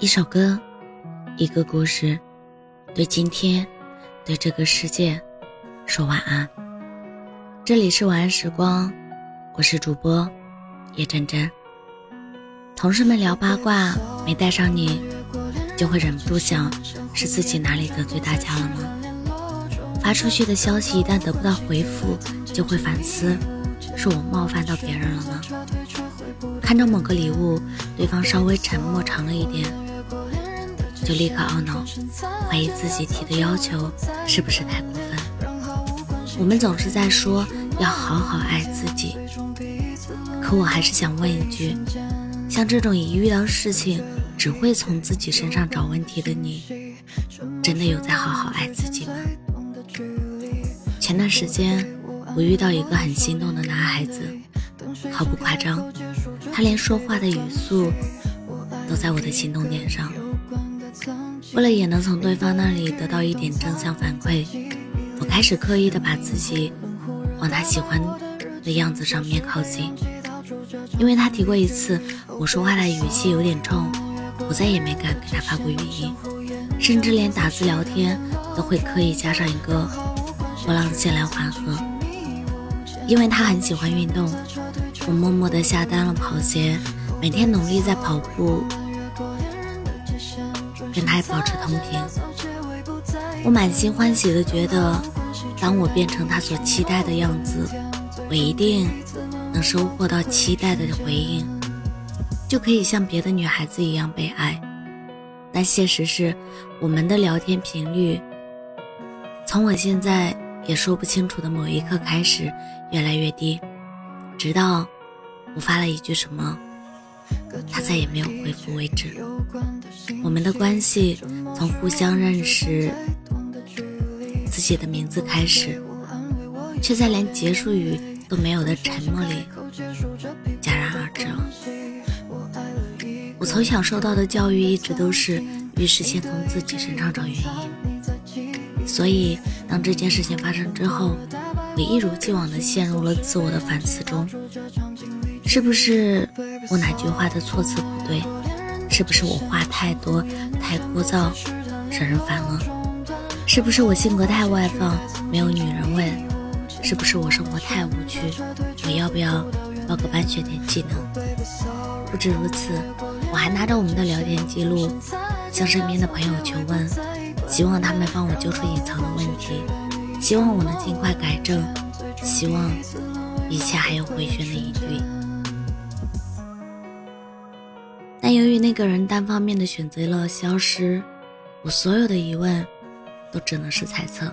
一首歌，一个故事，对今天，对这个世界，说晚安。这里是晚安时光，我是主播叶真真。同事们聊八卦，没带上你，就会忍不住想，是自己哪里得罪大家了吗？发出去的消息一旦得不到回复，就会反思，是我冒犯到别人了吗？看到某个礼物，对方稍微沉默长了一点。就立刻懊恼，怀疑自己提的要求是不是太过分。我们总是在说要好好爱自己，可我还是想问一句：像这种一遇到事情只会从自己身上找问题的你，真的有在好好爱自己吗？前段时间我遇到一个很心动的男孩子，毫不夸张，他连说话的语速都在我的心动点上。为了也能从对方那里得到一点正向反馈，我开始刻意的把自己往他喜欢的样子上面靠近。因为他提过一次我说话的语气有点冲，我再也没敢给他发过语音，甚至连打字聊天都会刻意加上一个波浪线来缓和。因为他很喜欢运动，我默默的下单了跑鞋，每天努力在跑步。跟他保持同频，我满心欢喜的觉得，当我变成他所期待的样子，我一定能收获到期待的回应，就可以像别的女孩子一样被爱。但现实是，我们的聊天频率，从我现在也说不清楚的某一刻开始越来越低，直到我发了一句什么。他再也没有回复为止。我们的关系从互相认识自己的名字开始，却在连结束语都没有的沉默里戛然而止了。我从小受到的教育一直都是遇事先从自己身上找原因，所以当这件事情发生之后，我一如既往的陷入了自我的反思中。是不是我哪句话的措辞不对？是不是我话太多太枯燥，惹人烦了？是不是我性格太外放，没有女人味？是不是我生活太无趣？我要不要报个班学点技能？不止如此，我还拿着我们的聊天记录，向身边的朋友求问，希望他们帮我揪出隐藏的问题，希望我能尽快改正，希望一切还有回旋的余地。那个人单方面的选择了消失，我所有的疑问都只能是猜测。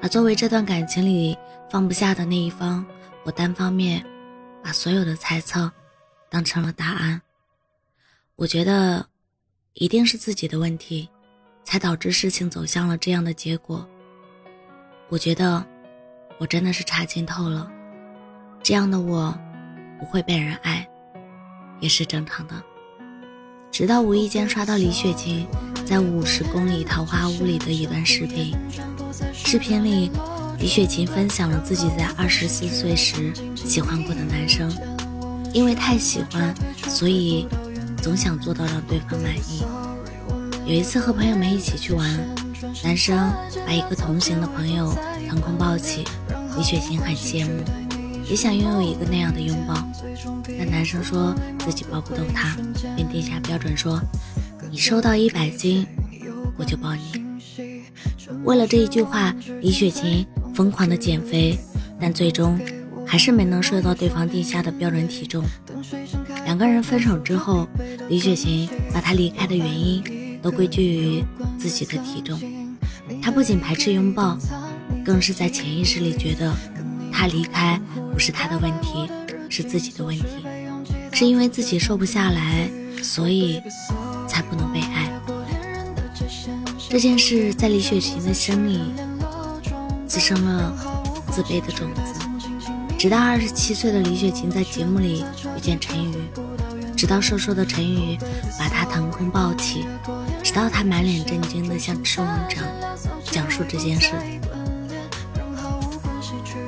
而作为这段感情里放不下的那一方，我单方面把所有的猜测当成了答案。我觉得一定是自己的问题，才导致事情走向了这样的结果。我觉得我真的是差劲透了，这样的我不会被人爱。也是正常的。直到无意间刷到李雪琴在五十公里桃花坞里的一段视频，视频里李雪琴分享了自己在二十四岁时喜欢过的男生，因为太喜欢，所以总想做到让对方满意。有一次和朋友们一起去玩，男生把一个同行的朋友腾空抱起，李雪琴很羡慕。也想拥有一个那样的拥抱，但男生说自己抱不动她，便定下标准说：“你瘦到一百斤，我就抱你。”为了这一句话，李雪琴疯狂的减肥，但最终还是没能瘦到对方定下的标准体重。两个人分手之后，李雪琴把他离开的原因都归咎于自己的体重。她不仅排斥拥抱，更是在潜意识里觉得。他离开不是他的问题，是自己的问题，是因为自己瘦不下来，所以才不能被爱。这件事在李雪琴的心里滋生了自卑的种子。直到二十七岁的李雪琴在节目里遇见陈宇，直到瘦瘦的陈宇把她腾空抱起，直到她满脸震惊的向吃网长讲述这件事。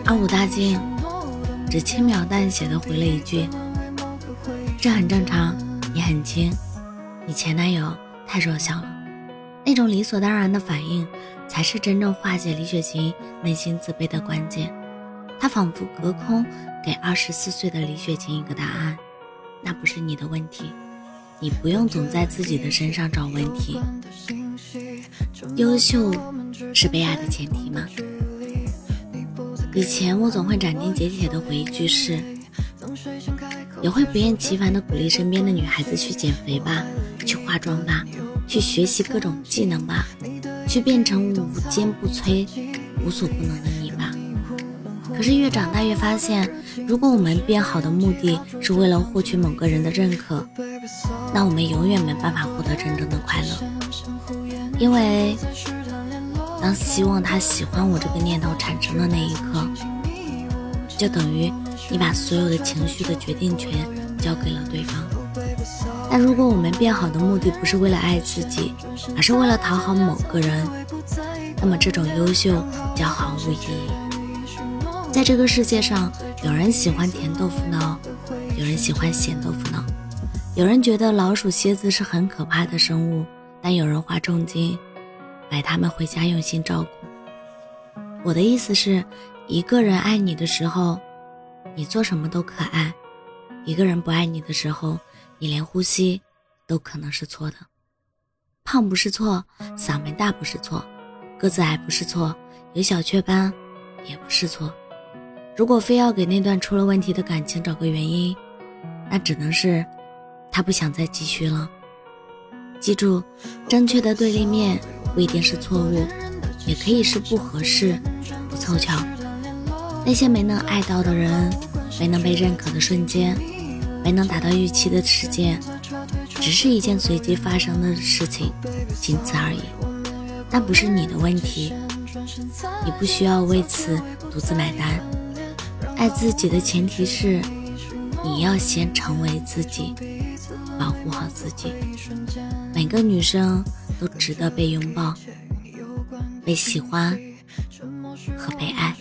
而武大靖只轻描淡写的回了一句：“这很正常，你很轻，你前男友太弱小了。那种理所当然的反应，才是真正化解李雪琴内心自卑的关键。他仿佛隔空给二十四岁的李雪琴一个答案：那不是你的问题，你不用总在自己的身上找问题。优秀是被爱的前提吗？以前我总会斩钉截铁的回一句是，也会不厌其烦的鼓励身边的女孩子去减肥吧，去化妆吧。去学习各种技能吧，去变成无坚不摧、无所不能的你吧。可是越长大越发现，如果我们变好的目的是为了获取某个人的认可，那我们永远没办法获得真正的快乐。因为当希望他喜欢我这个念头产生的那一刻，就等于你把所有的情绪的决定权交给了对方。但如果我们变好的目的不是为了爱自己，而是为了讨好某个人，那么这种优秀将毫无意义。在这个世界上，有人喜欢甜豆腐脑，有人喜欢咸豆腐脑，有人觉得老鼠、蝎子是很可怕的生物，但有人花重金买它们回家用心照顾。我的意思是，一个人爱你的时候，你做什么都可爱；一个人不爱你的时候，你连呼吸都可能是错的，胖不是错，嗓门大不是错，个子矮不是错，有小雀斑也不是错。如果非要给那段出了问题的感情找个原因，那只能是他不想再继续了。记住，正确的对立面不一定是错误，也可以是不合适、不凑巧。那些没能爱到的人，没能被认可的瞬间。没能达到预期的事件，只是一件随机发生的事情，仅此而已。那不是你的问题，你不需要为此独自买单。爱自己的前提是，你要先成为自己，保护好自己。每个女生都值得被拥抱、被喜欢和被爱。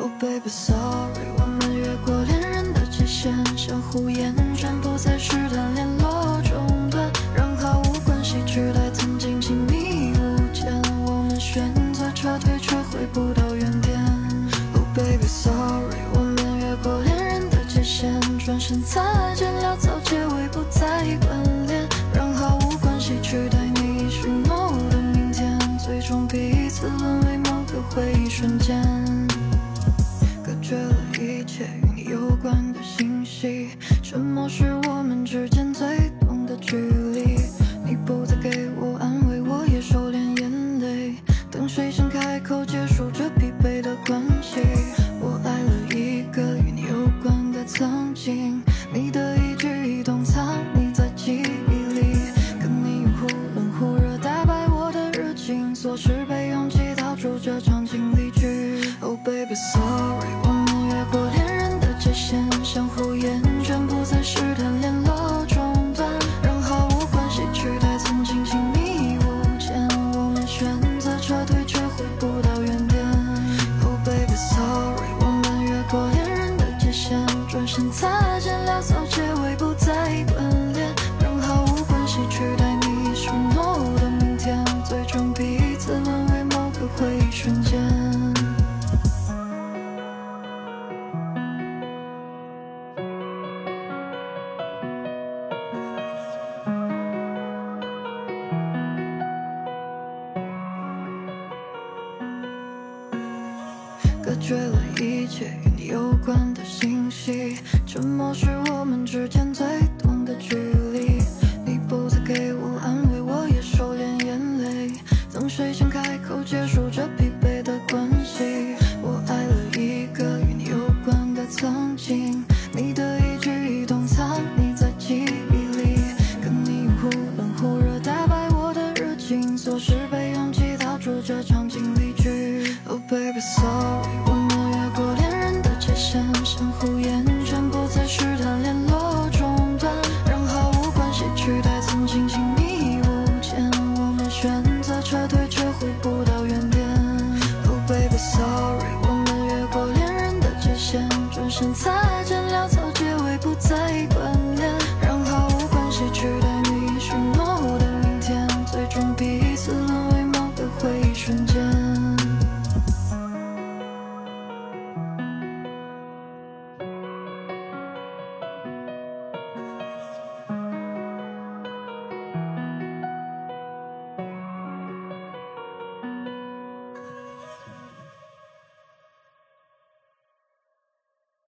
Oh baby sorry，我们越过恋人的界限，相互厌倦，不再试探，联络中断，让毫无关系取代曾经亲密无间。我们选择撤退，却回不到原点。Oh baby sorry，我们越过恋人的界限，转身擦 so 隔绝了一切与你有关的信息，沉默是我们之间最